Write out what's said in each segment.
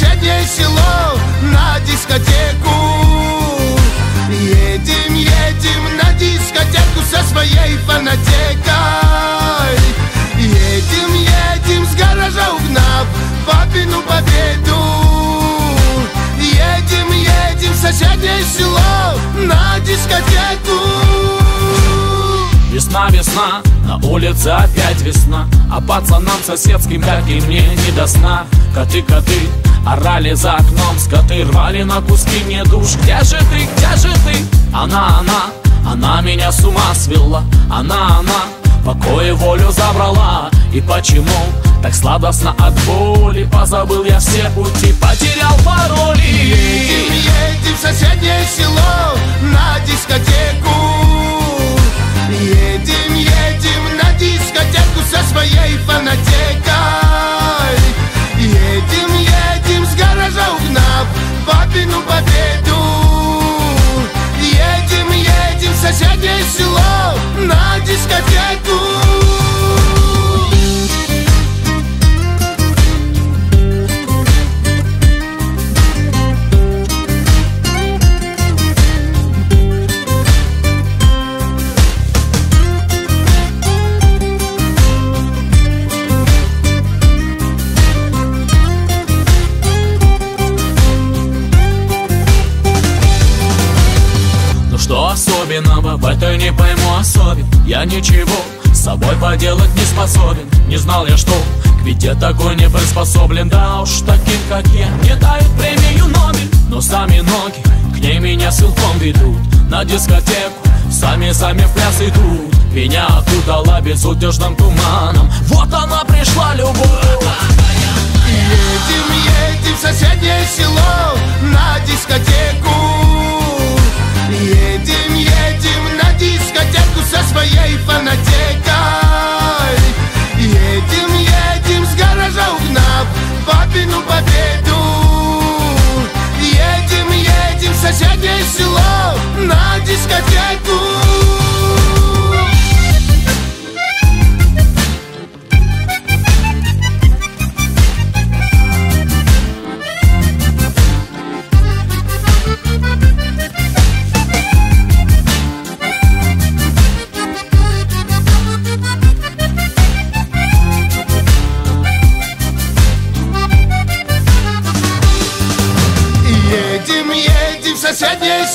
соседнее село на дискотеку. Едем, едем на дискотеку со своей фанатекой. Едем, едем с гаража угнав папину победу. Едем, едем в соседнее село на дискотеку. Весна, весна, на улице опять весна А пацанам соседским, как и мне, не до сна. Коты, коты, орали за окном Скоты рвали на куски. Мне душ Где же ты, где же ты? Она, она, она меня с ума свела. Она, она, покой и волю забрала. И почему так сладостно от боли? Позабыл я все пути, потерял пароли. Едем, едем в соседнее что особенного в этой не пойму особен Я ничего с собой поделать не способен. Не знал я, что к беде такой не приспособлен. Да уж таким, как я, не дают премию Нобель Но сами ноги к ней меня силком ведут. На дискотеку сами-сами в пляс идут. Меня окутала безудержным туманом. Вот она пришла, любовь. Едем, едем в соседнее село. На дискотеку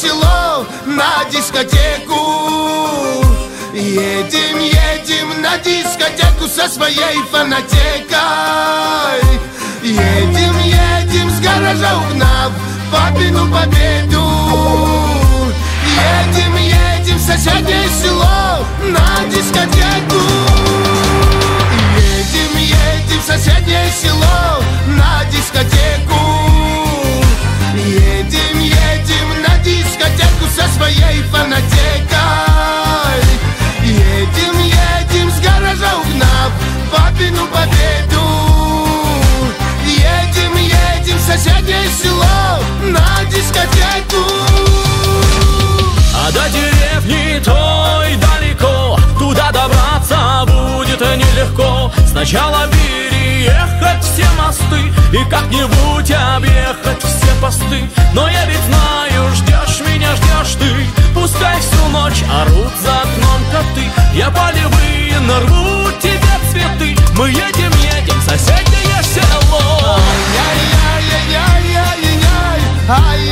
село на дискотеку. Едем, едем на дискотеку со своей фанатекой. Едем, едем с гаража угнав папину победу. Едем, едем в соседнее село на дискотеку папину победу. Едем, едем в соседнее село на дискотеку. А до деревни той далеко. Туда добраться будет нелегко. Сначала переехать все мосты И как-нибудь объехать все посты. Но я ведь знаю, ждешь меня, ждешь ты. Пускай всю ночь орут за окном коты. Я полевые нарву тебе цветы Мы едем, едем в соседнее село. Ай-яй-яй-яй-яй-яй Ай-яй-яй-яй